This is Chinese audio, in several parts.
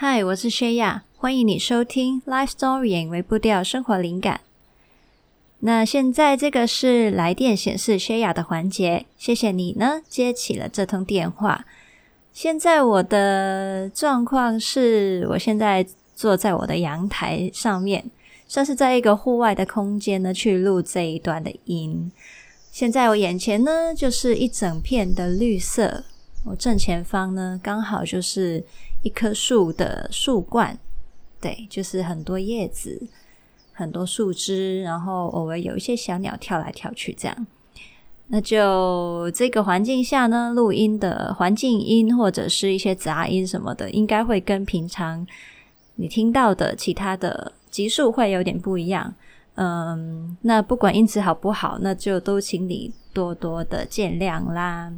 嗨，我是薛亚，欢迎你收听《Life Story》为步调生活灵感。那现在这个是来电显示薛亚的环节，谢谢你呢接起了这通电话。现在我的状况是我现在坐在我的阳台上面，算是在一个户外的空间呢去录这一段的音。现在我眼前呢就是一整片的绿色，我正前方呢刚好就是。一棵树的树冠，对，就是很多叶子、很多树枝，然后偶尔有一些小鸟跳来跳去，这样。那就这个环境下呢，录音的环境音或者是一些杂音什么的，应该会跟平常你听到的其他的集数会有点不一样。嗯，那不管音质好不好，那就都请你多多的见谅啦。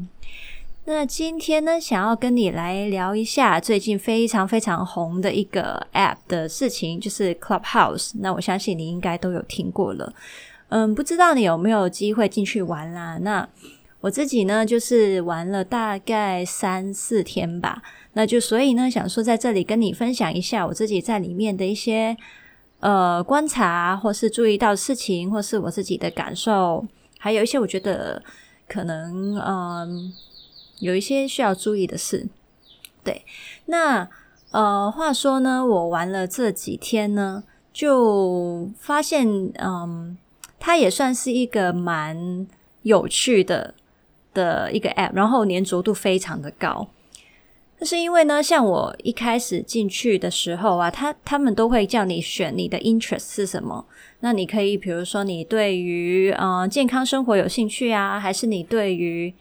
那今天呢，想要跟你来聊一下最近非常非常红的一个 App 的事情，就是 Clubhouse。那我相信你应该都有听过了，嗯，不知道你有没有机会进去玩啦？那我自己呢，就是玩了大概三四天吧。那就所以呢，想说在这里跟你分享一下我自己在里面的一些呃观察，或是注意到事情，或是我自己的感受，还有一些我觉得可能嗯。有一些需要注意的事，对，那呃，话说呢，我玩了这几天呢，就发现，嗯，它也算是一个蛮有趣的的一个 App，然后粘着度非常的高。那是因为呢，像我一开始进去的时候啊，他他们都会叫你选你的 interest 是什么，那你可以比如说你对于呃健康生活有兴趣啊，还是你对于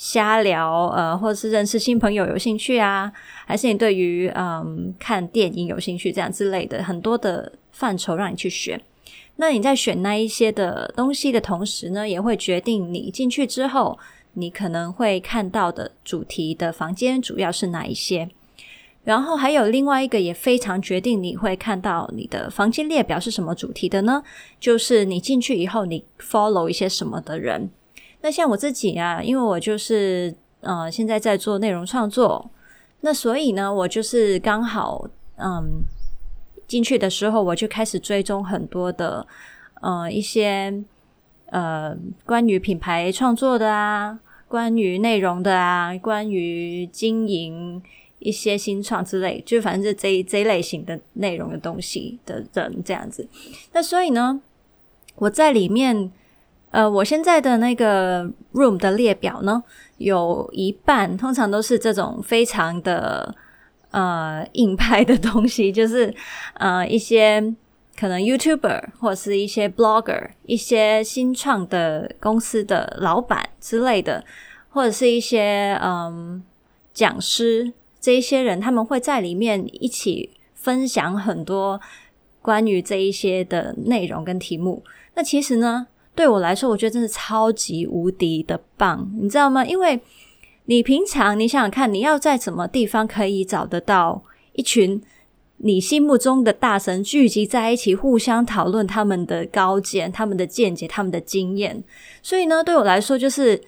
瞎聊，呃，或者是认识新朋友有兴趣啊，还是你对于嗯看电影有兴趣这样之类的很多的范畴让你去选。那你在选那一些的东西的同时呢，也会决定你进去之后你可能会看到的主题的房间主要是哪一些。然后还有另外一个也非常决定你会看到你的房间列表是什么主题的呢，就是你进去以后你 follow 一些什么的人。那像我自己啊，因为我就是呃现在在做内容创作，那所以呢，我就是刚好嗯进去的时候，我就开始追踪很多的呃一些呃关于品牌创作的啊，关于内容的啊，关于经营一些新创之类，就反正是这这类型的内容的东西的人这样子。那所以呢，我在里面。呃，我现在的那个 room 的列表呢，有一半通常都是这种非常的呃硬派的东西，就是呃一些可能 YouTuber 或者是一些 Blogger，一些新创的公司的老板之类的，或者是一些嗯讲师，这一些人他们会在里面一起分享很多关于这一些的内容跟题目。那其实呢，对我来说，我觉得真的超级无敌的棒，你知道吗？因为你平常你想想看，你要在什么地方可以找得到一群你心目中的大神聚集在一起，互相讨论他们的高见、他们的见解、他们的经验。所以呢，对我来说，就是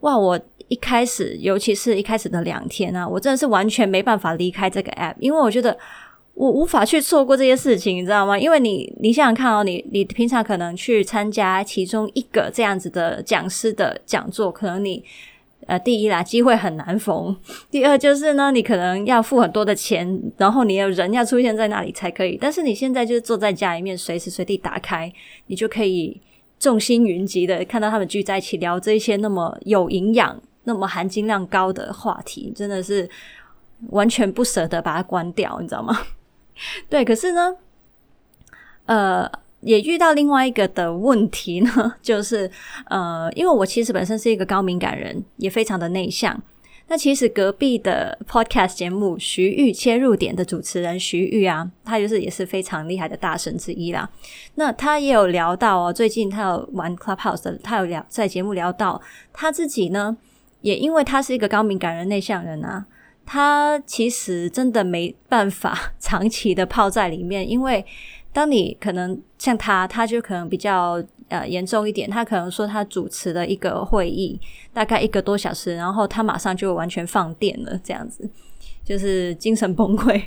哇，我一开始，尤其是一开始的两天啊，我真的是完全没办法离开这个 app，因为我觉得。我无法去错过这些事情，你知道吗？因为你，你想想看哦，你你平常可能去参加其中一个这样子的讲师的讲座，可能你呃，第一啦，机会很难逢；第二就是呢，你可能要付很多的钱，然后你的人要出现在那里才可以。但是你现在就是坐在家里面，随时随地打开，你就可以众星云集的看到他们聚在一起聊这些那么有营养、那么含金量高的话题，真的是完全不舍得把它关掉，你知道吗？对，可是呢，呃，也遇到另外一个的问题呢，就是呃，因为我其实本身是一个高敏感人，也非常的内向。那其实隔壁的 podcast 节目徐玉切入点的主持人徐玉啊，他就是也是非常厉害的大神之一啦。那他也有聊到哦，最近他有玩 Clubhouse 的，他有聊在节目聊到他自己呢，也因为他是一个高敏感人、内向人啊。他其实真的没办法长期的泡在里面，因为当你可能像他，他就可能比较呃严重一点。他可能说他主持了一个会议，大概一个多小时，然后他马上就完全放电了，这样子就是精神崩溃。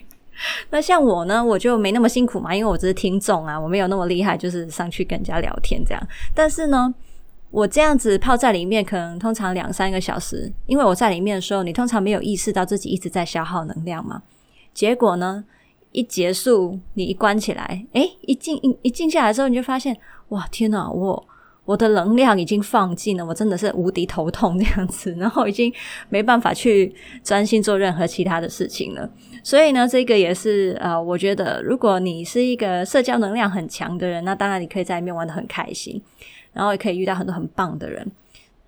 那像我呢，我就没那么辛苦嘛，因为我只是听众啊，我没有那么厉害，就是上去跟人家聊天这样。但是呢，我这样子泡在里面，可能通常两三个小时，因为我在里面的时候，你通常没有意识到自己一直在消耗能量嘛。结果呢，一结束，你一关起来，诶，一静一静下来之后，你就发现，哇，天哪，我。我的能量已经放尽了，我真的是无敌头痛这样子，然后已经没办法去专心做任何其他的事情了。所以呢，这个也是呃，我觉得如果你是一个社交能量很强的人，那当然你可以在里面玩得很开心，然后也可以遇到很多很棒的人。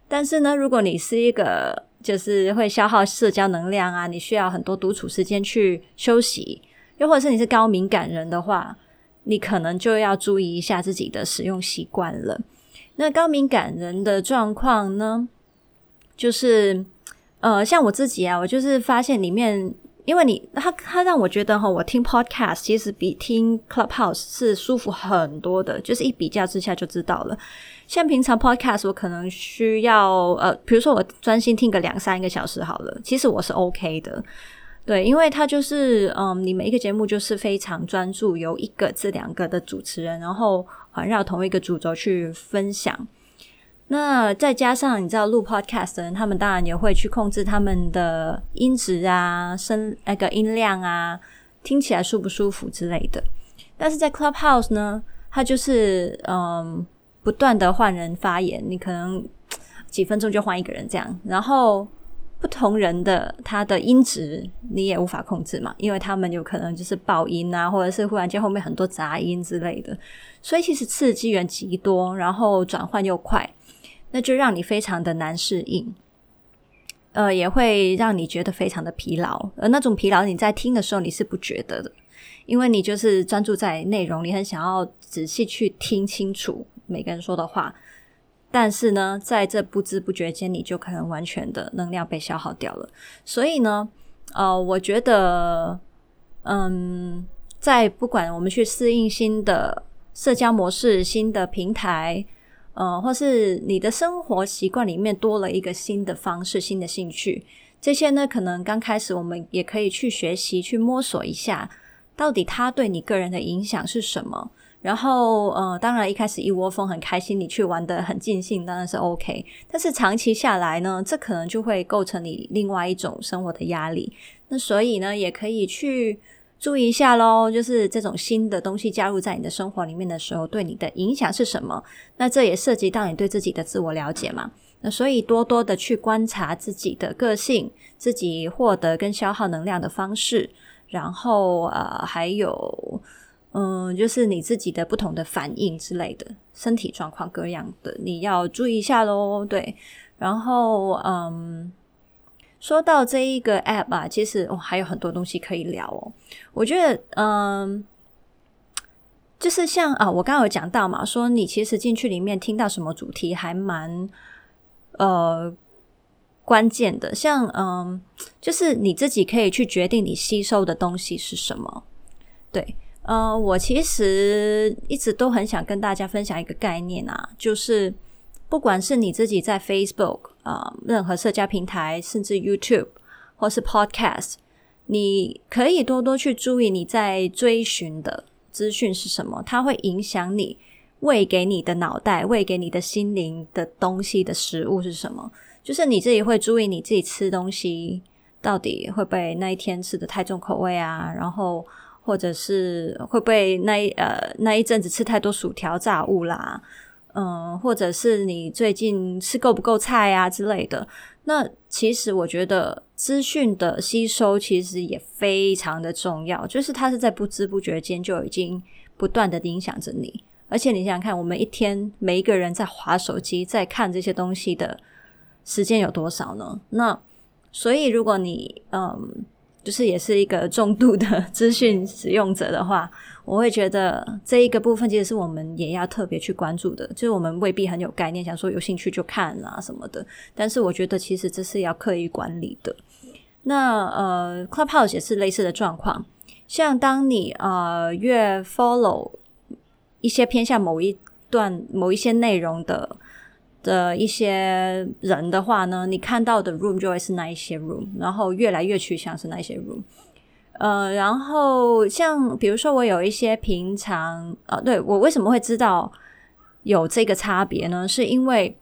但是呢，如果你是一个就是会消耗社交能量啊，你需要很多独处时间去休息，又或者是你是高敏感人的话，你可能就要注意一下自己的使用习惯了。那高敏感人的状况呢，就是呃，像我自己啊，我就是发现里面，因为你他他让我觉得哈，我听 podcast 其实比听 Clubhouse 是舒服很多的，就是一比较之下就知道了。像平常 podcast 我可能需要呃，比如说我专心听个两三个小时好了，其实我是 OK 的。对，因为他就是，嗯，你每一个节目就是非常专注，由一个至两个的主持人，然后环绕同一个主轴去分享。那再加上你知道录 podcast 的人，他们当然也会去控制他们的音质啊、声那个音量啊，听起来舒不舒服之类的。但是在 Clubhouse 呢，他就是嗯，不断的换人发言，你可能几分钟就换一个人这样，然后。不同人的他的音质你也无法控制嘛，因为他们有可能就是爆音啊，或者是忽然间后面很多杂音之类的，所以其实刺激源极多，然后转换又快，那就让你非常的难适应，呃，也会让你觉得非常的疲劳，而那种疲劳你在听的时候你是不觉得的，因为你就是专注在内容，你很想要仔细去听清楚每个人说的话。但是呢，在这不知不觉间，你就可能完全的能量被消耗掉了。所以呢，呃，我觉得，嗯，在不管我们去适应新的社交模式、新的平台，呃，或是你的生活习惯里面多了一个新的方式、新的兴趣，这些呢，可能刚开始我们也可以去学习、去摸索一下，到底它对你个人的影响是什么。然后，呃，当然一开始一窝蜂很开心，你去玩得很尽兴，当然是 OK。但是长期下来呢，这可能就会构成你另外一种生活的压力。那所以呢，也可以去注意一下喽，就是这种新的东西加入在你的生活里面的时候，对你的影响是什么？那这也涉及到你对自己的自我了解嘛。那所以多多的去观察自己的个性，自己获得跟消耗能量的方式，然后呃，还有。嗯，就是你自己的不同的反应之类的，身体状况各样的，你要注意一下喽。对，然后嗯，说到这一个 app 啊，其实哦还有很多东西可以聊哦。我觉得嗯，就是像啊，我刚刚有讲到嘛，说你其实进去里面听到什么主题还蛮呃关键的，像嗯，就是你自己可以去决定你吸收的东西是什么，对。呃，我其实一直都很想跟大家分享一个概念啊，就是不管是你自己在 Facebook 啊、任何社交平台，甚至 YouTube 或是 Podcast，你可以多多去注意你在追寻的资讯是什么，它会影响你喂给你的脑袋、喂给你的心灵的东西的食物是什么。就是你自己会注意你自己吃东西到底会不会那一天吃的太重口味啊，然后。或者是会不会那一呃那一阵子吃太多薯条炸物啦，嗯，或者是你最近吃够不够菜啊之类的。那其实我觉得资讯的吸收其实也非常的重要，就是它是在不知不觉间就已经不断的影响着你。而且你想想看，我们一天每一个人在划手机在看这些东西的时间有多少呢？那所以如果你嗯。就是也是一个重度的 资讯使用者的话，我会觉得这一个部分其实是我们也要特别去关注的。就是我们未必很有概念，想说有兴趣就看啊什么的。但是我觉得其实这是要刻意管理的。那呃，Clubhouse 也是类似的状况。像当你呃越 follow 一些偏向某一段某一些内容的。的一些人的话呢，你看到的 room 就会是那一些 room，然后越来越趋向是那一些 room。呃，然后像比如说，我有一些平常呃，对，我为什么会知道有这个差别呢？是因为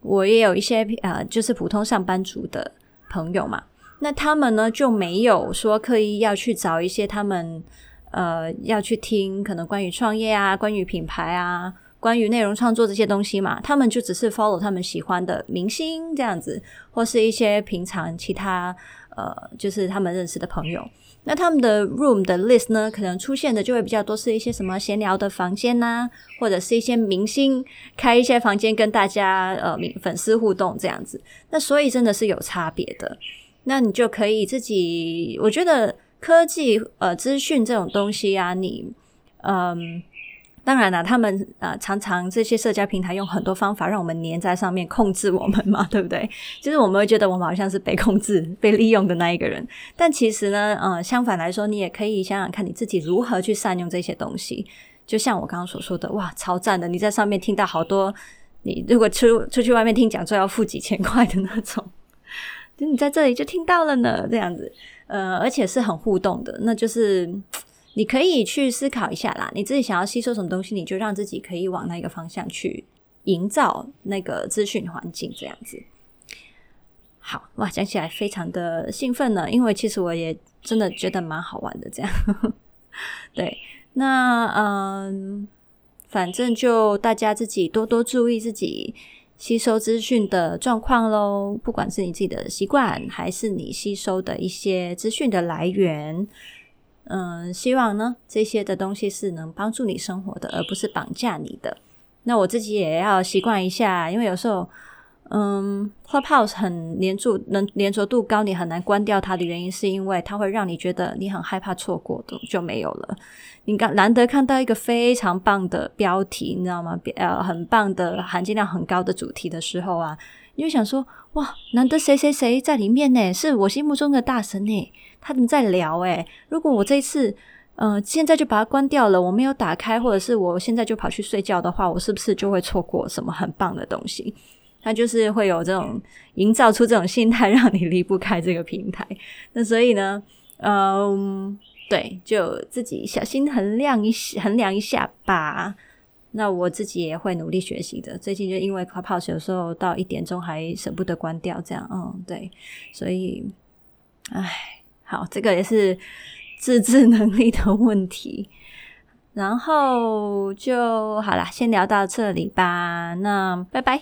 我也有一些呃，就是普通上班族的朋友嘛，那他们呢就没有说刻意要去找一些他们呃要去听可能关于创业啊、关于品牌啊、关于内容创作这些东西嘛，他们就只是 follow 他们喜欢的明星这样子，或是一些平常其他呃，就是他们认识的朋友。那他们的 room 的 list 呢，可能出现的就会比较多，是一些什么闲聊的房间呐、啊，或者是一些明星开一些房间跟大家呃粉丝互动这样子。那所以真的是有差别的。那你就可以自己，我觉得科技呃资讯这种东西啊，你嗯。当然了，他们呃常常这些社交平台用很多方法让我们黏在上面，控制我们嘛，对不对？就是我们会觉得我们好像是被控制、被利用的那一个人。但其实呢，呃，相反来说，你也可以想想看你自己如何去善用这些东西。就像我刚刚所说的，哇，超赞的！你在上面听到好多，你如果出出去外面听讲座要付几千块的那种，就你在这里就听到了呢，这样子，呃，而且是很互动的，那就是。你可以去思考一下啦，你自己想要吸收什么东西，你就让自己可以往那个方向去营造那个资讯环境，这样子。好哇，讲起来非常的兴奋呢，因为其实我也真的觉得蛮好玩的，这样。对，那嗯，反正就大家自己多多注意自己吸收资讯的状况喽，不管是你自己的习惯，还是你吸收的一些资讯的来源。嗯，希望呢，这些的东西是能帮助你生活的，而不是绑架你的。那我自己也要习惯一下，因为有时候，嗯，Clubhouse 很黏住，能黏着度高，你很难关掉它的原因，是因为它会让你觉得你很害怕错过的就没有了。你刚难得看到一个非常棒的标题，你知道吗？呃，很棒的含金量很高的主题的时候啊，你就想说，哇，难得谁谁谁在里面呢？是我心目中的大神呢。他们在聊诶，如果我这一次，呃，现在就把它关掉了，我没有打开，或者是我现在就跑去睡觉的话，我是不是就会错过什么很棒的东西？那就是会有这种营造出这种心态，让你离不开这个平台。那所以呢，嗯，对，就自己小心衡量一，衡量一下吧。那我自己也会努力学习的。最近就因为 Clubhouse 有时候到一点钟还舍不得关掉，这样，嗯，对，所以，唉。好，这个也是自制能力的问题，然后就好啦，先聊到这里吧。那拜拜。